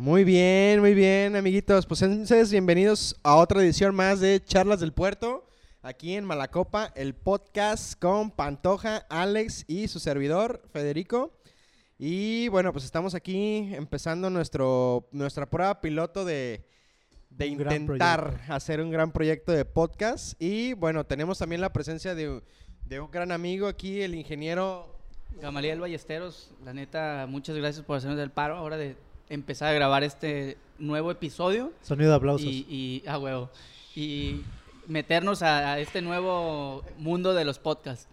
Muy bien, muy bien, amiguitos. Pues entonces, bienvenidos a otra edición más de Charlas del Puerto. Aquí en Malacopa, el podcast con Pantoja, Alex y su servidor, Federico. Y bueno, pues estamos aquí empezando nuestro, nuestra prueba piloto de, de intentar hacer un gran proyecto de podcast. Y bueno, tenemos también la presencia de, de un gran amigo aquí, el ingeniero Gamaliel Ballesteros, la neta, muchas gracias por hacernos el paro ahora de empezar a grabar este nuevo episodio Sonido de aplausos. y, y ah, huevo, y meternos a, a este nuevo mundo de los podcasts.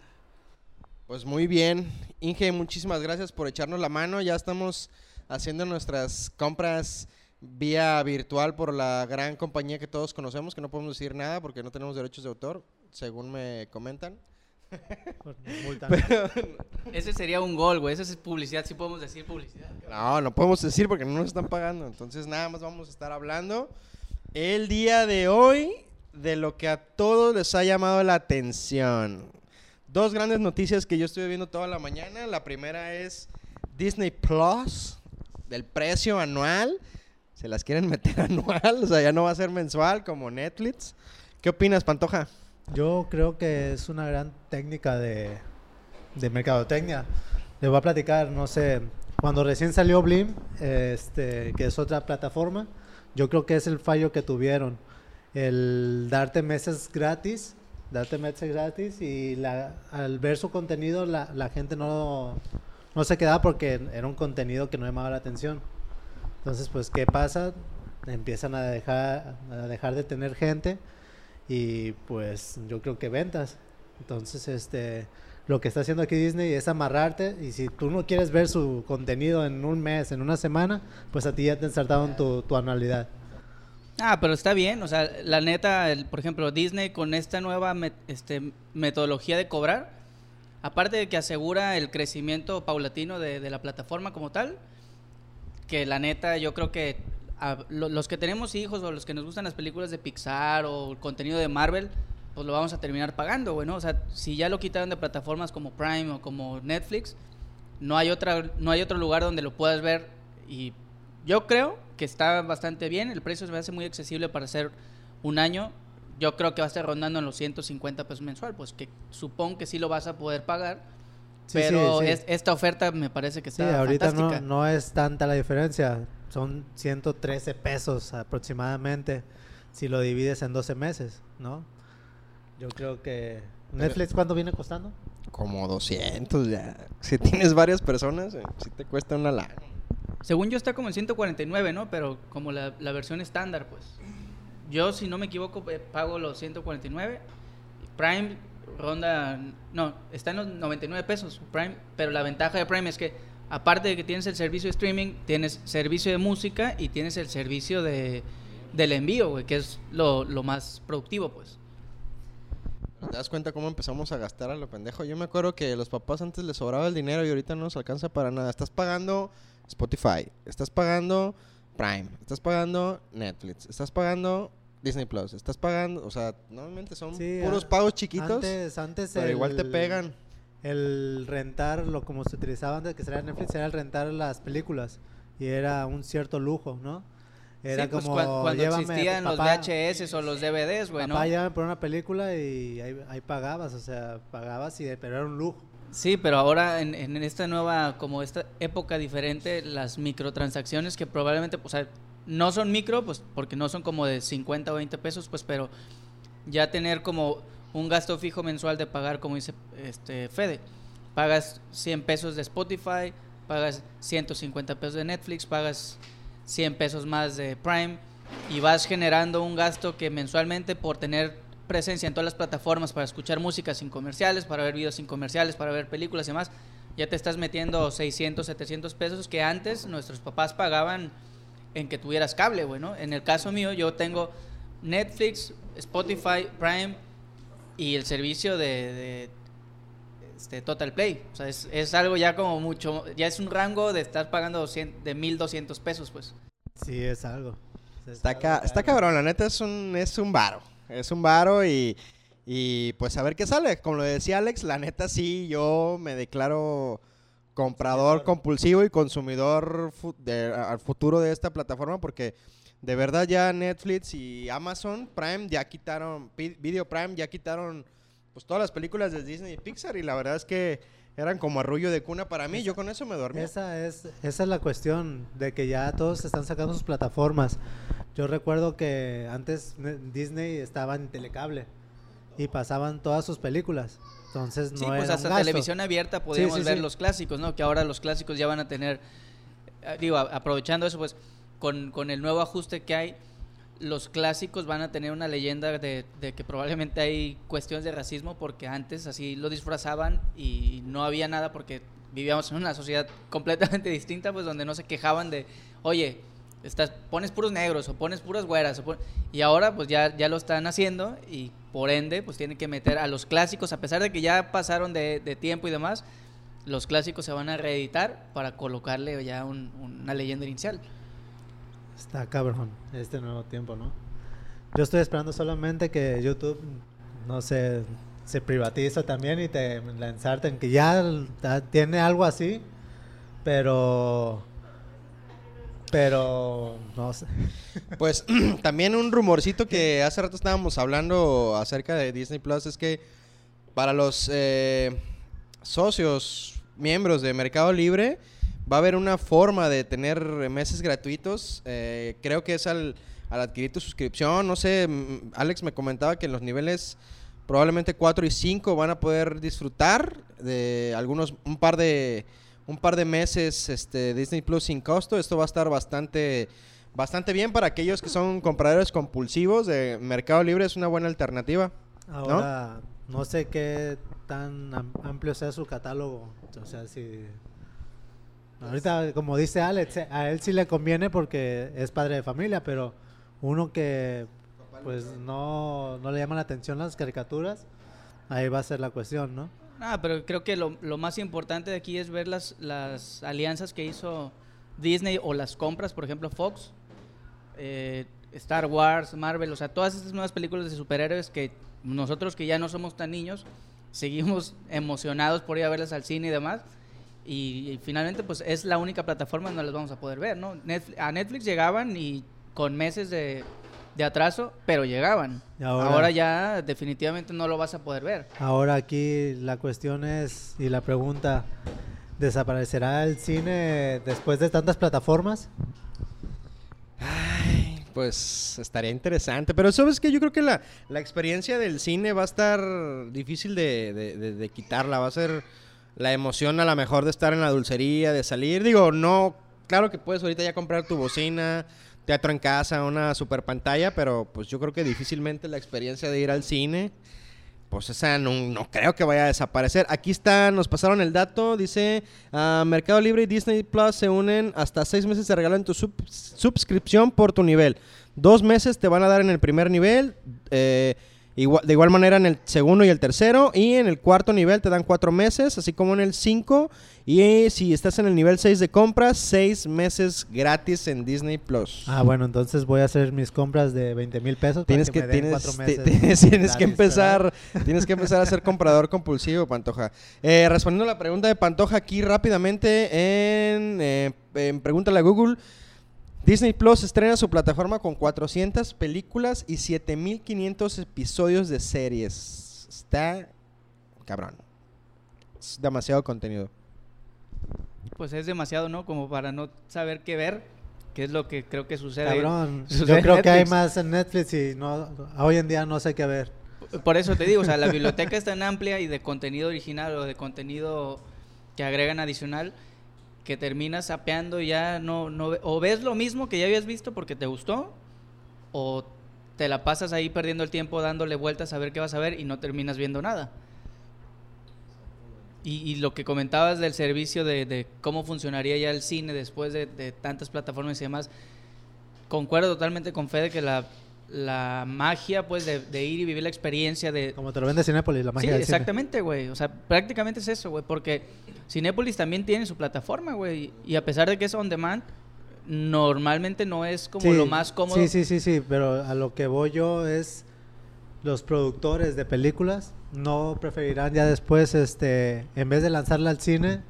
Pues muy bien. Inge, muchísimas gracias por echarnos la mano. Ya estamos haciendo nuestras compras vía virtual por la gran compañía que todos conocemos, que no podemos decir nada porque no tenemos derechos de autor, según me comentan. Pues, nos multan. Ese sería un gol, güey, esa es publicidad, sí podemos decir publicidad. No, no podemos decir porque no nos están pagando. Entonces nada más vamos a estar hablando el día de hoy de lo que a todos les ha llamado la atención. Dos grandes noticias que yo estuve viendo toda la mañana. La primera es Disney Plus, del precio anual. Se las quieren meter anual, o sea, ya no va a ser mensual como Netflix. ¿Qué opinas, Pantoja? Yo creo que es una gran técnica de, de mercadotecnia. Les voy a platicar, no sé, cuando recién salió Blim, este, que es otra plataforma, yo creo que es el fallo que tuvieron. El darte meses gratis, darte meses gratis y la, al ver su contenido la, la gente no, no se quedaba porque era un contenido que no llamaba la atención. Entonces, pues, ¿qué pasa? Empiezan a dejar, a dejar de tener gente y pues yo creo que ventas. Entonces, este, lo que está haciendo aquí Disney es amarrarte y si tú no quieres ver su contenido en un mes, en una semana, pues a ti ya te ensartaron tu, tu anualidad. Ah, pero está bien, o sea, la neta, por ejemplo, Disney con esta nueva este, metodología de cobrar, aparte de que asegura el crecimiento paulatino de, de la plataforma como tal, que la neta yo creo que los que tenemos hijos o los que nos gustan las películas de Pixar o el contenido de Marvel, pues lo vamos a terminar pagando, güey, ¿no? O sea, si ya lo quitaron de plataformas como Prime o como Netflix, no hay otra no hay otro lugar donde lo puedas ver y yo creo que está bastante bien, el precio se me hace muy accesible para hacer un año. Yo creo que va a estar rondando en los 150 pesos mensual, pues que supongo que sí lo vas a poder pagar. Sí, pero sí, sí. es- esta oferta me parece que Sí, está ahorita no, fantástica. no es tanta la diferencia, son 113 pesos aproximadamente si lo divides en 12 meses, ¿no? Yo creo que... ¿Netflix cuánto viene costando? Como 200 ya. Si tienes varias personas, eh, sí te cuesta una lana. Según yo está como en 149, ¿no? Pero como la, la versión estándar, pues. Yo, si no me equivoco, eh, pago los 149. Prime ronda... No, está en los 99 pesos Prime. Pero la ventaja de Prime es que, aparte de que tienes el servicio de streaming, tienes servicio de música y tienes el servicio de, del envío, güey, que es lo, lo más productivo, pues. ¿Te das cuenta cómo empezamos a gastar a lo pendejo? Yo me acuerdo que los papás antes les sobraba el dinero y ahorita no nos alcanza para nada. Estás pagando Spotify, estás pagando Prime, estás pagando Netflix, estás pagando Disney Plus, estás pagando, o sea, normalmente son Sí, puros a- pagos chiquitos, Antes, antes pero igual te pegan. El rentar, lo como se utilizaba antes que sería Netflix, era el rentar las películas y era un cierto lujo, ¿no? Era Sí, pues, como cuan- cuando llévame, existían los VHS o los DVDs, güey, ¿no? Papá, llévame por una película y ahí, ahí pagabas, o sea, pagabas y pero era un lujo. Sí, pero ahora en, en esta nueva, como esta época diferente, las microtransacciones que probablemente, o sea, no son micro, pues porque no son como de 50 o 20 pesos, pues, pero ya tener como un gasto fijo mensual de pagar, como dice este Fede, pagas 100 pesos de Spotify, pagas 150 pesos de Netflix, pagas 100 pesos más de Prime y vas generando un gasto que mensualmente por tener presencia en todas las plataformas para escuchar música sin comerciales, para ver videos sin comerciales, para ver películas y demás, ya te estás metiendo 600, 700 pesos que antes nuestros papás pagaban en que tuvieras cable, güey, ¿no? En el caso mío, yo tengo Netflix, Spotify, Prime y el servicio de, de, este, Total Play. O sea, es, es algo ya como mucho, ya es un rango de estar pagando 200 de 1200 pesos, pues. Sí, es algo. Es Está, algo ca- está cabrón, la neta es un, es un varo. Es un varo y, y pues a ver qué sale. Como lo decía Alex, la neta sí, yo me declaro comprador compulsivo y consumidor fu- de- al futuro de esta plataforma porque de verdad ya Netflix y Amazon Prime ya quitaron, Video Prime ya quitaron pues todas las películas de Disney y Pixar y la verdad es que eran como arrullo de cuna para mí, yo con eso me dormí. Esa es, esa es la cuestión, de que ya todos están sacando sus plataformas. Yo recuerdo que antes ne- Disney estaba en telecable y pasaban todas sus películas. Entonces no Sí, pues era un hasta gasto. televisión abierta podíamos sí, ver sí. los clásicos, ¿no? Que ahora los clásicos ya van a tener, eh, digo, aprovechando eso, pues con, con el nuevo ajuste que hay, los clásicos van a tener una leyenda de, de que probablemente hay cuestiones de racismo porque antes así lo disfrazaban y no había nada porque vivíamos en una sociedad completamente distinta, pues donde no se quejaban de, oye, estás, pones puros negros o pones puras güeras. o pon-". Y ahora pues ya, ya lo están haciendo y por ende pues tienen que meter a los clásicos, a pesar de que ya pasaron de, tiempo y demás, los clásicos se van a reeditar para colocarle ya un- una leyenda inicial. Está cabrón este nuevo tiempo, ¿no? Yo estoy esperando solamente que YouTube, no sé, se privatiza también y te lanzarten, que ya tiene algo así, pero... Pero... No sé. Pues también un rumorcito que hace rato estábamos hablando acerca de Disney Plus es que para los eh, socios, miembros de Mercado Libre, va a haber una forma de tener meses gratuitos. eh, creo que es al, al adquirir tu suscripción. No sé, Alex me comentaba que en los niveles probablemente 4 y 5 van a poder disfrutar de algunos, un par de, un par de meses este, Disney Plus sin costo. Esto va a estar bastante, bastante bien para aquellos que son compradores compulsivos de Mercado Libre. Es una buena alternativa. Ahora, no, sé qué tan am- amplio sea su catálogo. O sea, si... Ahorita, como dice Alex, eh, a él sí le conviene porque es padre de familia, pero uno que pues no, no le llama la atención las caricaturas, ahí va a ser la cuestión, ¿no? Ah, pero creo que lo, más importante de aquí es ver las, las alianzas que hizo Disney o las compras, por ejemplo, Fox, eh, Star Wars, Marvel, o sea, todas estas nuevas películas de superhéroes que nosotros que ya no somos tan niños, seguimos emocionados por ir a verlas al cine y demás. Y, y finalmente, pues es la única plataforma donde las vamos a poder ver, ¿no? Netflix- a Netflix llegaban y con meses de, de atraso, pero llegaban. Ahora- ahora ya definitivamente no lo vas a poder ver. Ahora aquí la cuestión es, y la pregunta, ¿desaparecerá el cine después de tantas plataformas? Ay, pues estaría interesante. Pero sabes que yo creo que la, la experiencia del cine va a estar difícil de, de- de- de quitarla. Va a ser la emoción a lo mejor de estar en la dulcería, de salir. Digo, no, claro que puedes ahorita ya comprar tu bocina, teatro en casa, una super pantalla, pero pues yo creo que difícilmente la experiencia de ir al cine. Pues esa no, no creo que vaya a desaparecer. Aquí está, nos pasaron el dato. Dice, ah, Mercado Libre y Disney Plus se unen hasta seis meses de regalo en tu sub- suscripción por tu nivel. Dos meses te van a dar en el primer nivel. eh, igual- de igual manera en el segundo y el tercero. Y en el cuarto nivel te dan cuatro meses, así como en el cinco. Y si estás en el nivel 6 de compras, seis meses gratis en Disney Plus. Ah, bueno, entonces voy a hacer mis compras de 20 mil pesos. para Tienes que, me den tienes, te- meses tienes, tienes que empezar, ¿verdad? tienes que empezar a ser comprador compulsivo, Pantoja. Eh, respondiendo a la pregunta de Pantoja aquí rápidamente en, eh, en Pregúntale a Google. Disney Plus estrena su plataforma con 400 películas y 7500 episodios de series. Está cabrón. Es demasiado contenido. Pues es demasiado, ¿no? Como para no saber qué ver, que es lo que creo que sucede. Cabrón, sucede yo creo que hay Netflix. más en Netflix y no, hoy en día no sé qué ver. Por eso te digo, o sea, la biblioteca es tan amplia y de contenido original o de contenido que agregan adicional que terminas sapeando y ya no, no o ves lo mismo que ya habías visto porque te gustó o te la pasas ahí perdiendo el tiempo dándole vueltas a ver qué vas a ver y no terminas viendo nada. Y, lo que comentabas del servicio de, de cómo funcionaría ya el cine después de, de tantas plataformas y demás, concuerdo totalmente con Fede que la, la magia pues de, de ir y vivir la experiencia de... Como te lo vende Cinépolis, la Sí, magia del cine. exactamente, güey. O sea, prácticamente es eso, güey. Porque Cinépolis también tiene su plataforma, güey. Y a pesar de que es on demand, normalmente no es como Sí, lo más cómodo. Sí, sí, sí, sí, pero a lo que voy yo es los productores de películas no preferirán ya después, este, en vez de lanzarla al cine,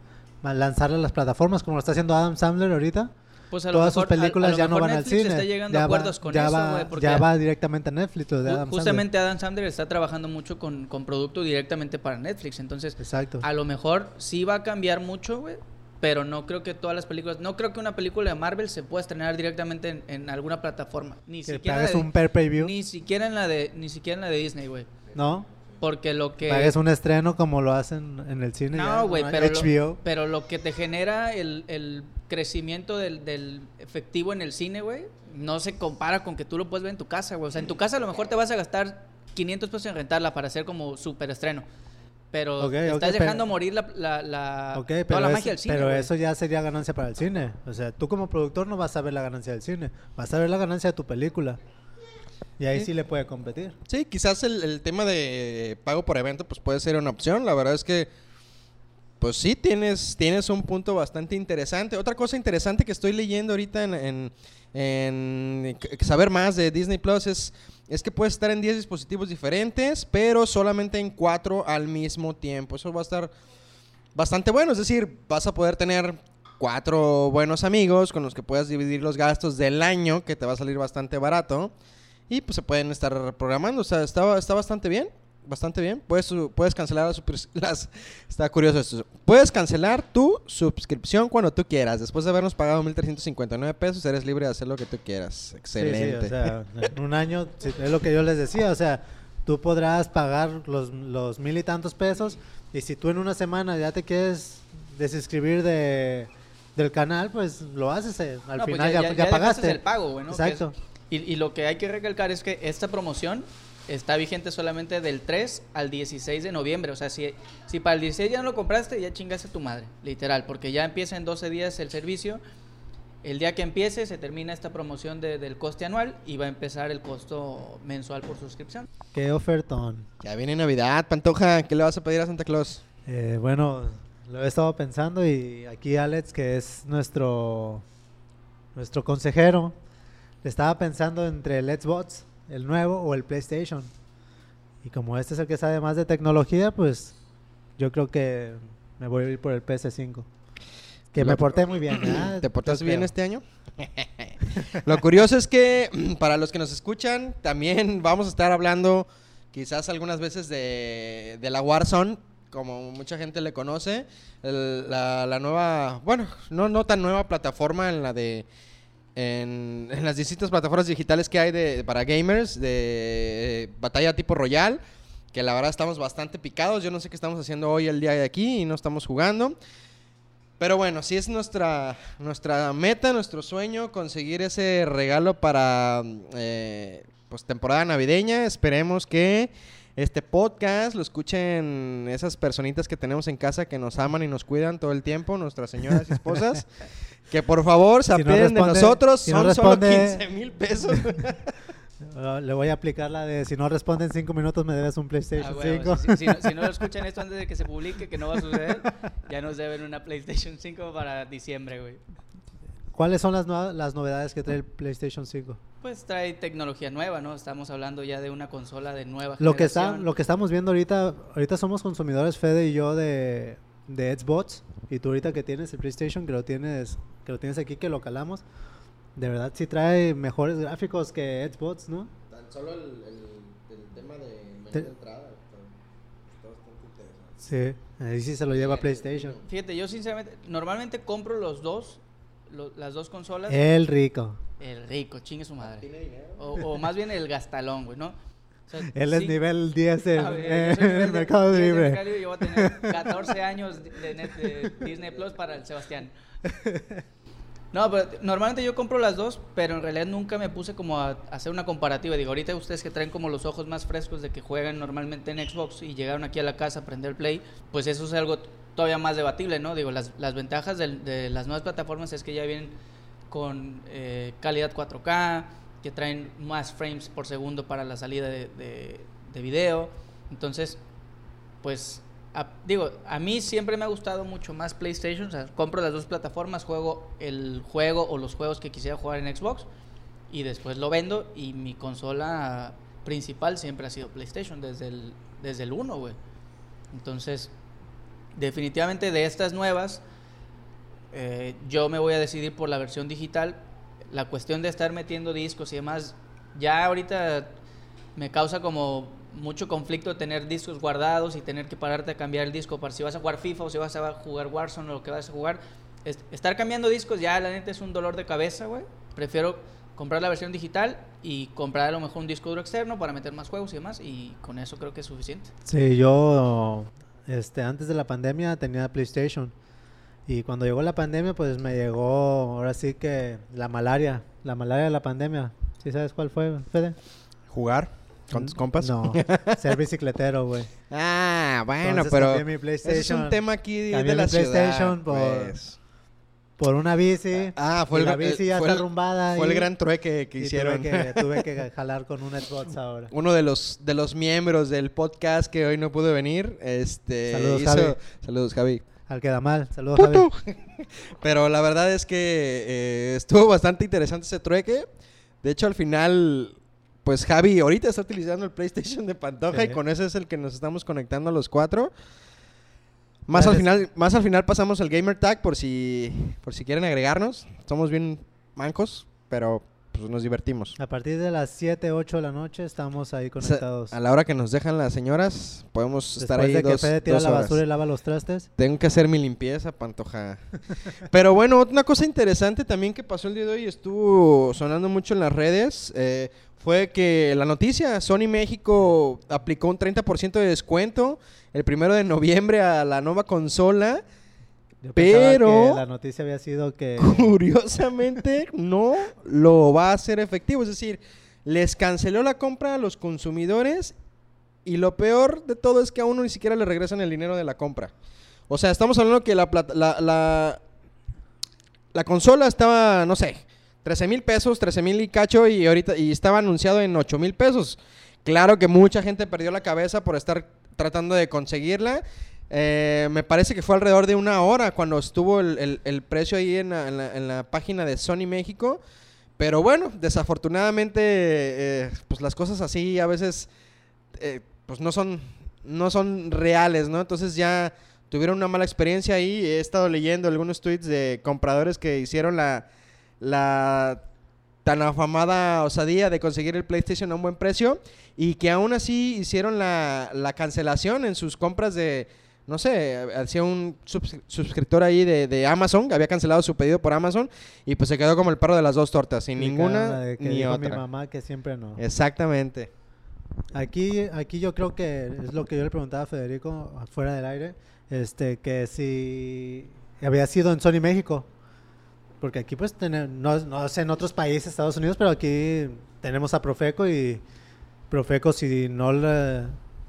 lanzarla a las plataformas como lo está haciendo Adam Sandler ahorita. Pues a lo Todas mejor- sus a- a películas lo ya no van al Netflix cine. está llegando a ya acuerdos va, con ya eso, va, ya va directamente a Netflix de Adam Sandler. justamente Adam Sandler está trabajando mucho con, con producto directamente para Netflix. Entonces, Exacto. a lo mejor sí va a cambiar mucho, güey. Pero no creo que todas las películas. No creo que una película de Marvel se pueda estrenar directamente en, en alguna plataforma. Ni que siquiera. de- un per preview, ni siquiera en la de. Ni siquiera en la de Disney, güey. ¿no? Porque lo que. Pagues un estreno como lo hacen en el cine. No, güey, pero, HBO. lo, pero lo que te genera el, el crecimiento del, del efectivo en el cine, güey, no se compara con que tú lo puedes ver en tu casa, güey. O sea, en tu casa a lo mejor te vas a gastar 500 pesos en rentarla para hacer como super estreno. Pero estás pero- dejando morir la, la, la- toda la eso, magia del cine. pero eso ya sería ganancia para el cine. O sea, tú como productor no vas a ver la ganancia del cine, vas a ver la ganancia de tu película. Y ahí Sí. sí, le puede competir. Sí, quizás el, el tema de pago por evento pues puede ser una opción. La verdad es que pues sí tienes tienes un punto bastante interesante. Otra cosa interesante que estoy leyendo ahorita en, en- saber más de Disney Plus es es que puedes estar en 10 dispositivos diferentes, pero solamente en 4 al mismo tiempo. Eso va a estar bastante bueno, es decir, vas a poder tener cuatro buenos amigos con los que puedas dividir los gastos del año, que te va a salir bastante barato. Y pues se pueden estar programando. O sea, está, está bastante bien. Bastante bien. Puedes, su- puedes cancelar las, las... Está curioso esto. Puedes cancelar tu suscripción cuando tú quieras. Después de habernos pagado 1.359 pesos, eres libre de hacer lo que tú quieras. Sí, sí, Excelente. o sea, en un año, es lo que yo les decía, o sea, tú podrás pagar los, los mil y tantos pesos y si tú en una semana ya te quieres desinscribir de, del canal, pues lo haces, eh, al No, pues final ya, ya dejaste pagaste. el pago, güey, ¿no? Que es- Exacto. Y, y lo que hay que recalcar es que esta promoción está vigente solamente del 3 al 16 de noviembre. O sea, si, si para el 16 ya no lo compraste, ya chingaste a tu madre, literal. Porque ya empieza en 12 días el servicio. El día que empiece se termina esta promoción de- del coste anual y va a empezar el costo mensual por suscripción. Qué ofertón. Ya viene Navidad, Pantoja. ¿Qué le vas a pedir a Santa Claus? Eh, bueno, lo he estado pensando y aquí Alex, que es nuestro, nuestro consejero, estaba pensando entre el Xbox, el nuevo, o el PlayStation. Y como este es el que sabe más de tecnología, pues yo creo que me voy a ir por el PS5. Que Lo- me porté muy bien. ¿verdad? ¿Te portaste bien este año? Lo curioso es que para los que nos escuchan, también vamos a estar hablando quizás algunas veces de, de la Warzone, como mucha gente le conoce, el- la, la nueva, bueno, no, no tan nueva plataforma en la de... En, las distintas plataformas digitales que hay de, para gamers, de batalla tipo Royal, que la verdad estamos bastante picados. Yo no sé qué estamos haciendo hoy el día de aquí y no estamos jugando. Pero bueno, sí es nuestra, nuestra meta, nuestro sueño, conseguir ese regalo para eh, pues, temporada navideña. Esperemos que este podcast lo escuchen esas personitas que tenemos en casa que nos aman y nos cuidan todo el tiempo, nuestras señoras y esposas. que por favor se Si no apeguen de responde- nosotros, si no son solo responde- 15 mil pesos. Ah, Le voy a aplicar la de si no responde en 5 minutos me debes un Ah, PlayStation huevo, 5. si, si- si no, si no lo escuchan esto antes de que se publique, que no va a suceder, ya nos deben una PlayStation 5 para diciembre, güey. ¿Cuáles son las, nuevas- las novedades que trae el PlayStation 5? Pues trae tecnología nueva, ¿no? Estamos hablando ya de una consola de nueva Lo que, está, generación. lo que estamos viendo ahorita, ahorita somos consumidores, Fede y yo, de, de Xbox. Y tú ahorita que tienes el PlayStation, que lo tienes, que lo tienes aquí, que lo calamos. De verdad sí trae mejores gráficos que Xbox, ¿no? Tan solo el, tema de menú de entrada está, bastante interesante. Sí, ahí sí se lo lleva PlayStation. Fíjate, yo sinceramente, normalmente compro los dos, lo- las dos consolas. El rico. El rico, chingue su madre. ¿Tiene dinero? O, o más bien el gastalón, güey, ¿no? O sea, Él es sí- nivel 10 en, ver, nivel el de- Mercado 10 de Libre. Mercado Libre, Yo voy a tener 14 años de, de net- de Disney Plus para el Sebastián. No, pero normalmente yo compro las dos, pero en realidad nunca me puse como a, a hacer una comparativa. Digo, ahorita ustedes que traen como los ojos más frescos de que juegan normalmente en Xbox y llegaron aquí a la casa a prender Play, pues eso es algo todavía más debatible, ¿no? Digo, las, las ventajas del- de, las nuevas plataformas es que ya vienen con eh, calidad 4K, que traen más frames por segundo para la salida de, de, de video. Entonces, pues digo, a mí siempre me ha gustado mucho más PlayStation, o sea, compro las dos plataformas, juego el juego o los juegos que quisiera jugar en Xbox y después lo vendo y mi consola principal siempre ha sido PlayStation desde el desde el 1, güey. Entonces, definitivamente de estas nuevas eh, yo me voy a decidir por la versión digital. La cuestión de estar metiendo discos y demás, ya ahorita me causa como mucho conflicto tener discos guardados y tener que pararte a cambiar el disco para si vas a jugar FIFA o si vas a jugar Warzone o lo que vas a jugar. Es- estar cambiando discos ya la neta es un dolor de cabeza, güey. Prefiero comprar la versión digital y comprar a lo mejor un disco duro externo para meter más juegos y demás y con eso creo que es suficiente. Sí, yo este, antes de la pandemia tenía PlayStation. Y cuando llegó la pandemia, pues me llegó ahora sí que la malaria. La malaria de la pandemia. ¿Sí sabes cuál fue, Fede? ¿Jugar con tus compas? No, ser bicicletero, güey. Ah, bueno, Entonces pero mi es un tema aquí de, la PlayStation ciudad, por- pues. por una bici. Ah, fue y el, la el- bici ya fue está el- arrumbada. fue el gran trueque que hicieron. Tuve que, tuve que jalar con un Xbox ahora. Uno de los de los miembros del podcast que hoy no pudo venir, este Saludos, hizo- Javi. saludos Javi. Al que da mal. Saludos, Javi. Pero la verdad es que eh, estuvo bastante interesante ese trueque. De hecho, al final, pues Javi ahorita está utilizando el PlayStation de Pantoja Sí. y con ese es el que nos estamos conectando a los cuatro. Más al final, más al final pasamos el gamer tag por si por si quieren agregarnos. Somos bien mancos, pero pues nos divertimos. A partir de las 7, 8 de la noche estamos ahí O sea, conectados. a la hora que nos dejan las señoras, podemos estar Después ahí de que dos, Fede tira dos la basura y lava los trastes. Tengo que hacer mi limpieza, Pantoja. Pero bueno, una cosa interesante también que pasó el día de hoy, estuvo sonando mucho en las redes, eh, fue que la noticia, Sony México aplicó un 30% de descuento el primero de noviembre a la nueva consola. Yo Pero- que la noticia había sido que Curiosamente, no lo va a hacer efectivo. Es decir, les canceló la compra a los consumidores y lo peor de todo es que a uno ni siquiera le regresan el dinero de la compra. O sea, estamos hablando que la, plata- la, la, la consola estaba, no sé, 13 mil pesos, 13 mil y cacho y ahorita y estaba anunciado en 8 mil pesos. Claro que mucha gente perdió la cabeza por estar tratando de conseguirla. Eh, me parece que fue alrededor de una hora cuando estuvo el, el- precio ahí en la, en la- en la página de Sony México. Pero bueno, desafortunadamente, eh, pues las cosas así a veces eh, pues no son, no son reales, ¿no? Entonces ya tuvieron una mala experiencia ahí. He estado leyendo algunos tweets de compradores que hicieron la, la tan afamada osadía de conseguir el PlayStation a un buen precio y que aún así hicieron la, la cancelación en sus compras de, no sé, hacía un subs- suscriptor ahí de, de Amazon, había cancelado su pedido por Amazon y pues se quedó como el perro de las dos tortas, sin ninguna de que ni dijo mi otra. mamá que siempre no. Exactamente. Aquí, aquí yo creo que es lo que yo le preguntaba a Federico afuera del aire, este, que si había sido en Sony México, porque aquí pues tener, no, no sé en otros países, Estados Unidos, pero aquí tenemos a Profeco y Profeco si no le-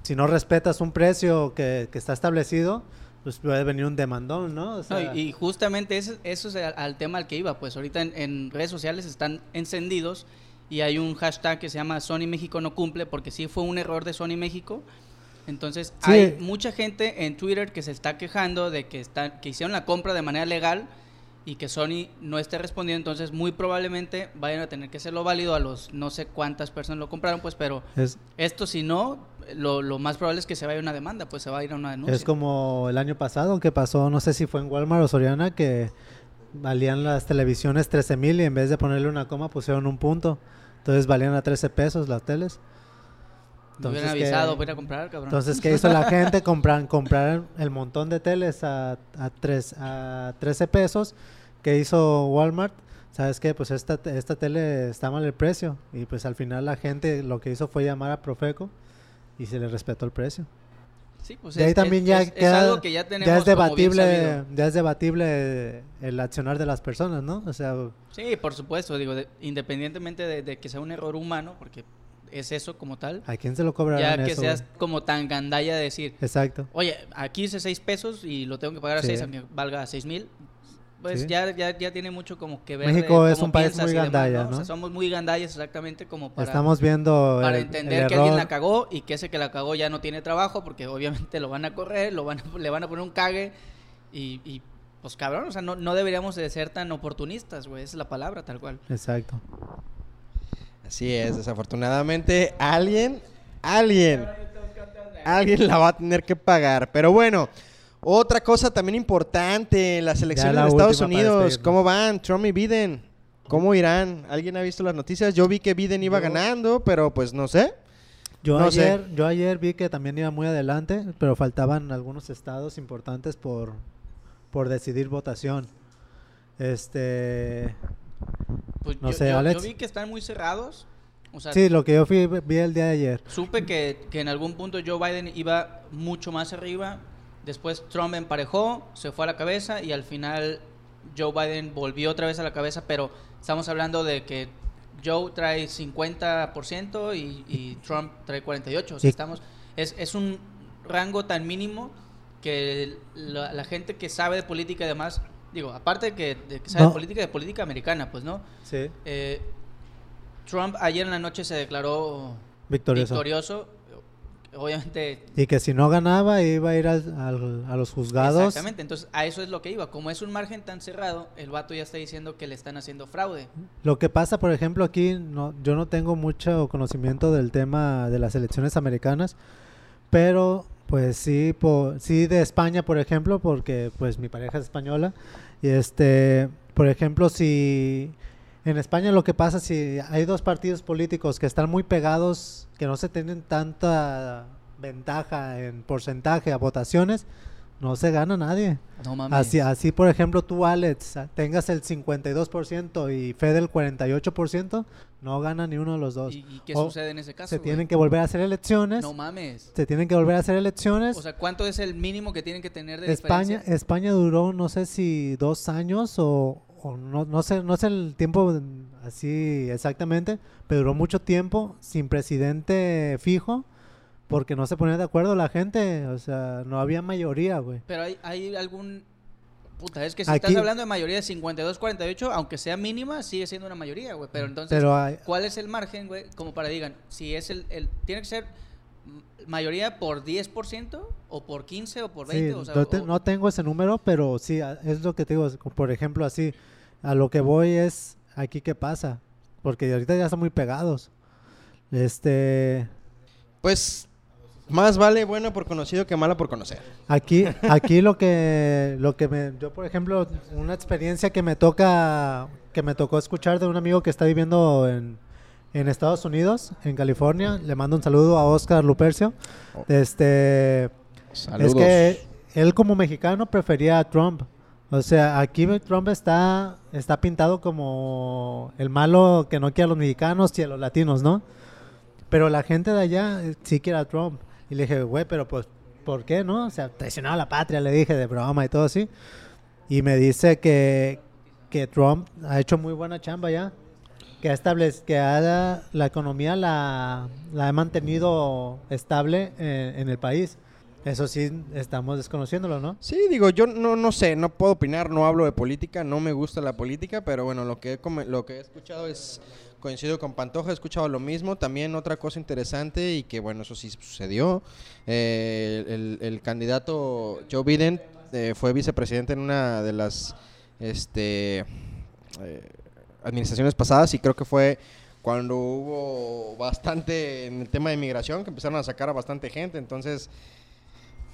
si no respetas un precio que, que está establecido, pues puede venir un demandón, ¿no? O No, sea, y, y justamente eso, eso es al, al tema al que iba, pues ahorita en, en redes sociales están encendidos y hay un hashtag que se llama Sony México no cumple porque sí fue un error de Sony México. Entonces Sí. hay mucha gente en Twitter que se está quejando de que, está, que hicieron la compra de manera legal y que Sony no esté respondiendo, entonces muy probablemente vayan a tener que hacerlo válido a los no sé cuántas personas lo compraron, pues, pero es, esto si no, lo, lo más probable es que se vaya a una demanda, pues se va a ir a una denuncia. Es como el año pasado que pasó, no sé si fue en Walmart o Soriana, que valían las televisiones 13 mil y en vez de ponerle una coma pusieron un punto. Entonces valían a 13 pesos las teles. Me Entonces, avisado, ¿qué- voy a ir a comprar, cabrón. Entonces, ¿qué hizo la gente? Comprar, comprar el montón de teles a, a, tres, a 13 pesos. ¿Qué hizo Walmart? ¿Sabes qué? Pues esta, esta tele está mal el precio. Y pues al final la gente lo que hizo fue llamar a Profeco y se le respetó el precio. Sí, pues De ahí es, también es- ya es- queda- algo que ya tenemos ya es debatible, ya es debatible el accionar de las personas, ¿no? O sea, Sí, por supuesto, digo, de- independientemente de, de que sea un error humano, porque es eso como tal, ¿a quién se lo cobrarán ya que eso, seas güey? como tan gandalla de decir, Exacto. oye, aquí hice 6 pesos y lo tengo que pagar a Sí. 6 aunque valga 6 mil, pues Sí. ya, ya, ya tiene mucho como que ver. de México es un país muy gandalla, O sea, ¿no? somos muy gandallas exactamente como para, Estamos viendo para el- entender el que alguien la cagó y que ese que la cagó ya no tiene trabajo porque obviamente lo van a correr, lo van a- le van a poner un cague y, y, pues cabrón, o sea, no, no deberíamos de ser tan oportunistas, güey, esa es la palabra tal cual. Exacto. Así es, desafortunadamente alguien, alguien, alguien la va a tener que pagar. Pero bueno, Otra cosa también importante, las elecciones la de Estados Unidos. ¿cómo van? Trump y Biden, ¿cómo irán? ¿Alguien ha visto las noticias? Yo vi que Biden iba Yo- ganando, pero pues no sé. Yo No sé. ayer, yo ayer vi que también iba muy adelante, pero faltaban algunos estados importantes por, por decidir votación. Este, Pues No yo, sé, yo- Alex. yo vi que están muy cerrados. O sea, sí, lo que yo fui, vi el día de ayer. supe que, que en algún punto Joe Biden iba mucho más arriba. Después Trump emparejó, se fue a la cabeza y al final Joe Biden volvió otra vez a la cabeza. Pero estamos hablando de que Joe trae 50% y, y Trump trae 48%. O sea, estamos, es, es un rango tan mínimo que la, la gente que sabe de política y demás, digo, aparte de que, de que sabe No. de política, de política americana, pues no. Sí, Eh, Trump ayer en la noche se declaró victorioso. victorioso. Obviamente. Y que si no ganaba iba a ir al- al- a los juzgados. Exactamente, entonces a eso es lo que iba. Como es un margen tan cerrado, el vato ya está diciendo que le están haciendo fraude. Lo que pasa, por ejemplo, aquí, no, yo no tengo mucho conocimiento del tema de las elecciones americanas, pero pues sí, po- sí de España, por ejemplo, porque pues mi pareja es española. Y este, por ejemplo, si en España lo que pasa, si hay dos partidos políticos que están muy pegados, que no se tienen tanta ventaja en porcentaje a votaciones, no se gana nadie. No mames. Así, así, por ejemplo, tú, Alex, tengas el 52% y Fede el 48%, no gana ni uno de los dos. ¿Y, y qué O sucede en ese caso? se güey? tienen que volver a hacer elecciones. No mames. se tienen que volver a hacer elecciones. O sea, ¿cuánto es el mínimo que tienen que tener de España, diferencia? España duró, no sé si dos años o, o no, no sé, no sé el tiempo así exactamente, pero duró mucho tiempo sin presidente fijo porque no se ponía de acuerdo la gente. O sea, no había mayoría, güey. Pero hay, hay algún... Puta, es que si Aquí- estás hablando de mayoría de 52-48, aunque sea mínima, sigue siendo una mayoría, güey. Pero entonces... Pero hay, ¿Cuál es el margen, güey? Como para digan, si es el, el- tiene que ser mayoría por 10% o por 15 o por 20, Sí, o sea, no, te- o- no tengo ese número, pero sí, es lo que te digo. Por ejemplo, así, a lo que voy es aquí qué pasa, porque ahorita ya están muy pegados. Este, Pues más vale bueno por conocido que malo por conocer. aquí, aquí lo que, lo que me, yo por ejemplo, una experiencia que me toca, que me tocó escuchar de un amigo que está viviendo en, en Estados Unidos, en California. Le mando un saludo a Oscar Lupercio. Oh. Este, Saludos. Es que él como mexicano prefería a Trump. O sea, aquí Trump está, está pintado como el malo que no quiere a los mexicanos y a los latinos, ¿no? Pero la gente de allá eh, sí quiere a Trump. Y le dije, güey, pero pues, ¿por qué, no? O sea, traicionaba a la patria, le dije, de broma y todo así. Y me dice que, que Trump ha hecho muy buena chamba ya. Que ha establec- que ha, la economía la, la ha mantenido estable en, en el país. Eso sí, estamos desconociéndolo, ¿no? Sí, digo, yo no, no sé, no puedo opinar, no hablo de política, no me gusta la política, pero bueno, lo que he, lo que he escuchado es, coincido con Pantoja, he escuchado lo mismo. También otra cosa interesante y que bueno, eso sí sucedió, eh, el, el candidato Joe Biden eh, fue vicepresidente en una de las este, eh, administraciones pasadas y creo que fue cuando hubo bastante en el tema de inmigración, que empezaron a sacar a bastante gente, entonces...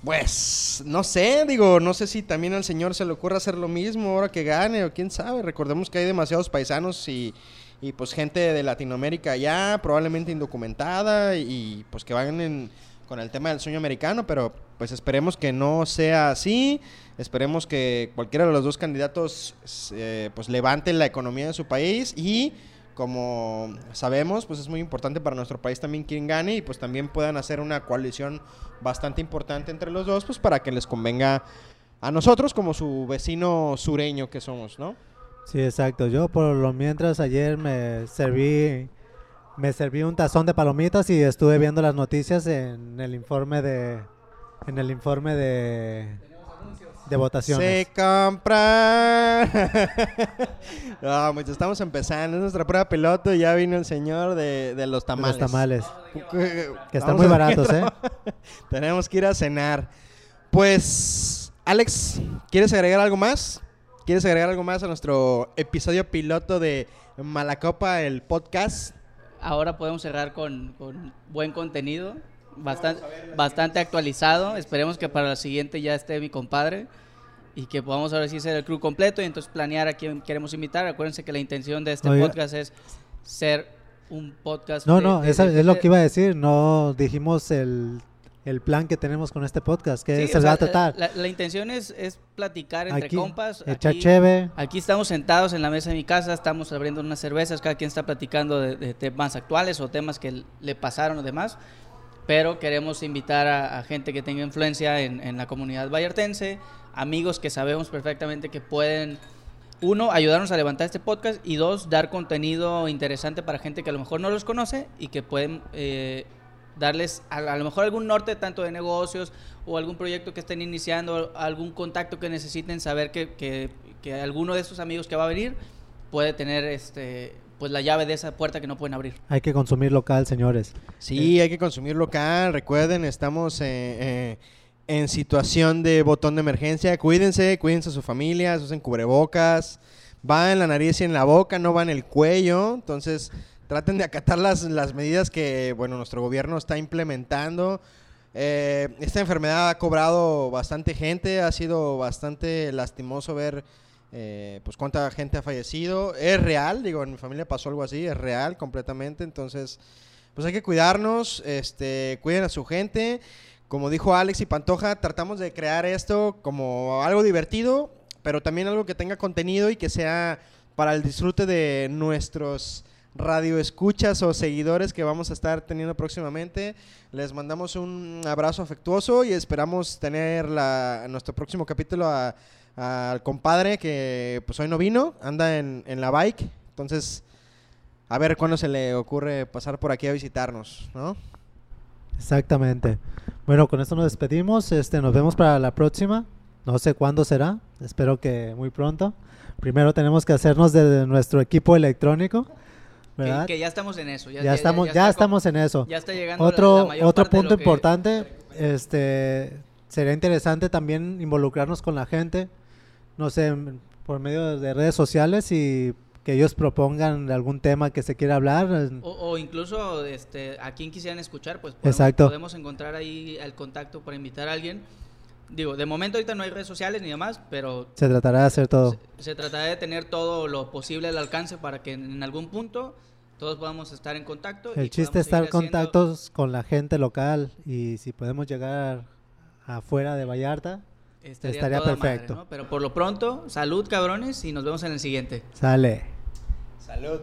Pues, no sé, digo, no sé si también al señor se le ocurre hacer lo mismo ahora que gane o quién sabe. Recordemos que hay demasiados paisanos y, y, pues gente de Latinoamérica allá, probablemente indocumentada y pues que van en- con el tema del sueño americano, pero pues esperemos que no sea así. Esperemos que cualquiera de los dos candidatos eh, pues levante la economía de su país y como sabemos, pues es muy importante para nuestro país también quien gane y pues también puedan hacer una coalición bastante importante entre los dos, pues para que les convenga a nosotros como su vecino sureño que somos, ¿no? Sí, exacto. Yo por lo mientras ayer me serví me serví un tazón de palomitas y estuve viendo las noticias en el informe de en el informe de de votaciones. Se compra. no, pues estamos empezando, es nuestra prueba piloto y ya vino el señor de, de los De tamales. Los tamales, Que que están muy baratos, ¿eh? Tenemos que ir a cenar. Pues, Alex, ¿quieres agregar algo más? ¿Quieres agregar algo más a nuestro episodio piloto de Malacopa, el podcast? Ahora podemos cerrar con, con buen contenido. bastante, bastante actualizado. Esperemos que para la siguiente ya esté mi compadre y que podamos ahora sí ser el crew completo y entonces planear a quién queremos invitar. Acuérdense que la intención de este Oiga. podcast es ser un podcast. No, de- no, de- esa de- es lo que iba a decir. No dijimos el, el plan que tenemos con este podcast, que Sí, se va a sea, tratar. La, la intención es, es platicar entre Aquí, compas. echar Aquí- cheve. Aquí estamos sentados en la mesa de mi casa, estamos abriendo unas cervezas, cada quien está platicando de, de temas actuales o temas que le pasaron o demás, pero queremos invitar a, a gente que tenga influencia en, en la comunidad vallartense, amigos que sabemos perfectamente que pueden, uno, ayudarnos a levantar este podcast y dos, dar contenido interesante para gente que a lo mejor no los conoce y que pueden eh, darles a, a lo mejor algún norte tanto de negocios o algún proyecto que estén iniciando, algún contacto que necesiten saber que, que, que alguno de estos amigos que va a venir puede tener este pues la llave de esa puerta que no pueden abrir. Hay que consumir local, señores. Sí, hay que consumir local. Recuerden, estamos eh, eh, en situación de botón de emergencia. Cuídense, cuídense a su familia, usen cubrebocas. Va en la nariz y en la boca, no va en el cuello. Entonces, traten de acatar las, las medidas que, bueno, nuestro gobierno está implementando. Eh, esta enfermedad ha cobrado bastante gente, ha sido bastante lastimoso ver eh, pues cuánta gente ha fallecido. Es real, digo, en mi familia pasó algo así, es real completamente, entonces pues hay que cuidarnos, este, cuiden a su gente. Como dijo Alex y Pantoja, tratamos de crear esto como algo divertido, pero también algo que tenga contenido y que sea para el disfrute de nuestros radioescuchas o seguidores que vamos a estar teniendo próximamente. Les mandamos un abrazo afectuoso y esperamos tener la, nuestro próximo capítulo a- al compadre que pues hoy no vino, anda en, en la bike. Entonces, a ver cuándo se le ocurre pasar por aquí a visitarnos, ¿no? Exactamente. Bueno, con esto nos despedimos. Este, nos vemos para la próxima. No sé cuándo será. Espero que muy pronto. Primero tenemos que hacernos de nuestro equipo electrónico, ¿verdad? que ya estamos en eso. ya, estamos, ya, estamos en eso. Ya está llegando Otro, la mayor otro parte punto que- importante, este, sería interesante también involucrarnos con la gente, no sé, por medio de redes sociales y que ellos propongan algún tema que se quiera hablar. eh, O, o incluso este, a quien quisieran escuchar, pues podemos, Exacto. podemos encontrar ahí el contacto para invitar a alguien. Digo, de momento ahorita no hay redes sociales ni demás, pero Se tratará de hacer todo. se, se tratará de tener todo lo posible al alcance para que en, en algún punto todos podamos estar en contacto. y El chiste es estar en haciendo- contactos con la gente local y si podemos llegar afuera de Vallarta, estaría, estaría toda madre, perfecto. ¿no? Pero por lo pronto, salud cabrones y nos vemos en el siguiente. sale. Salud.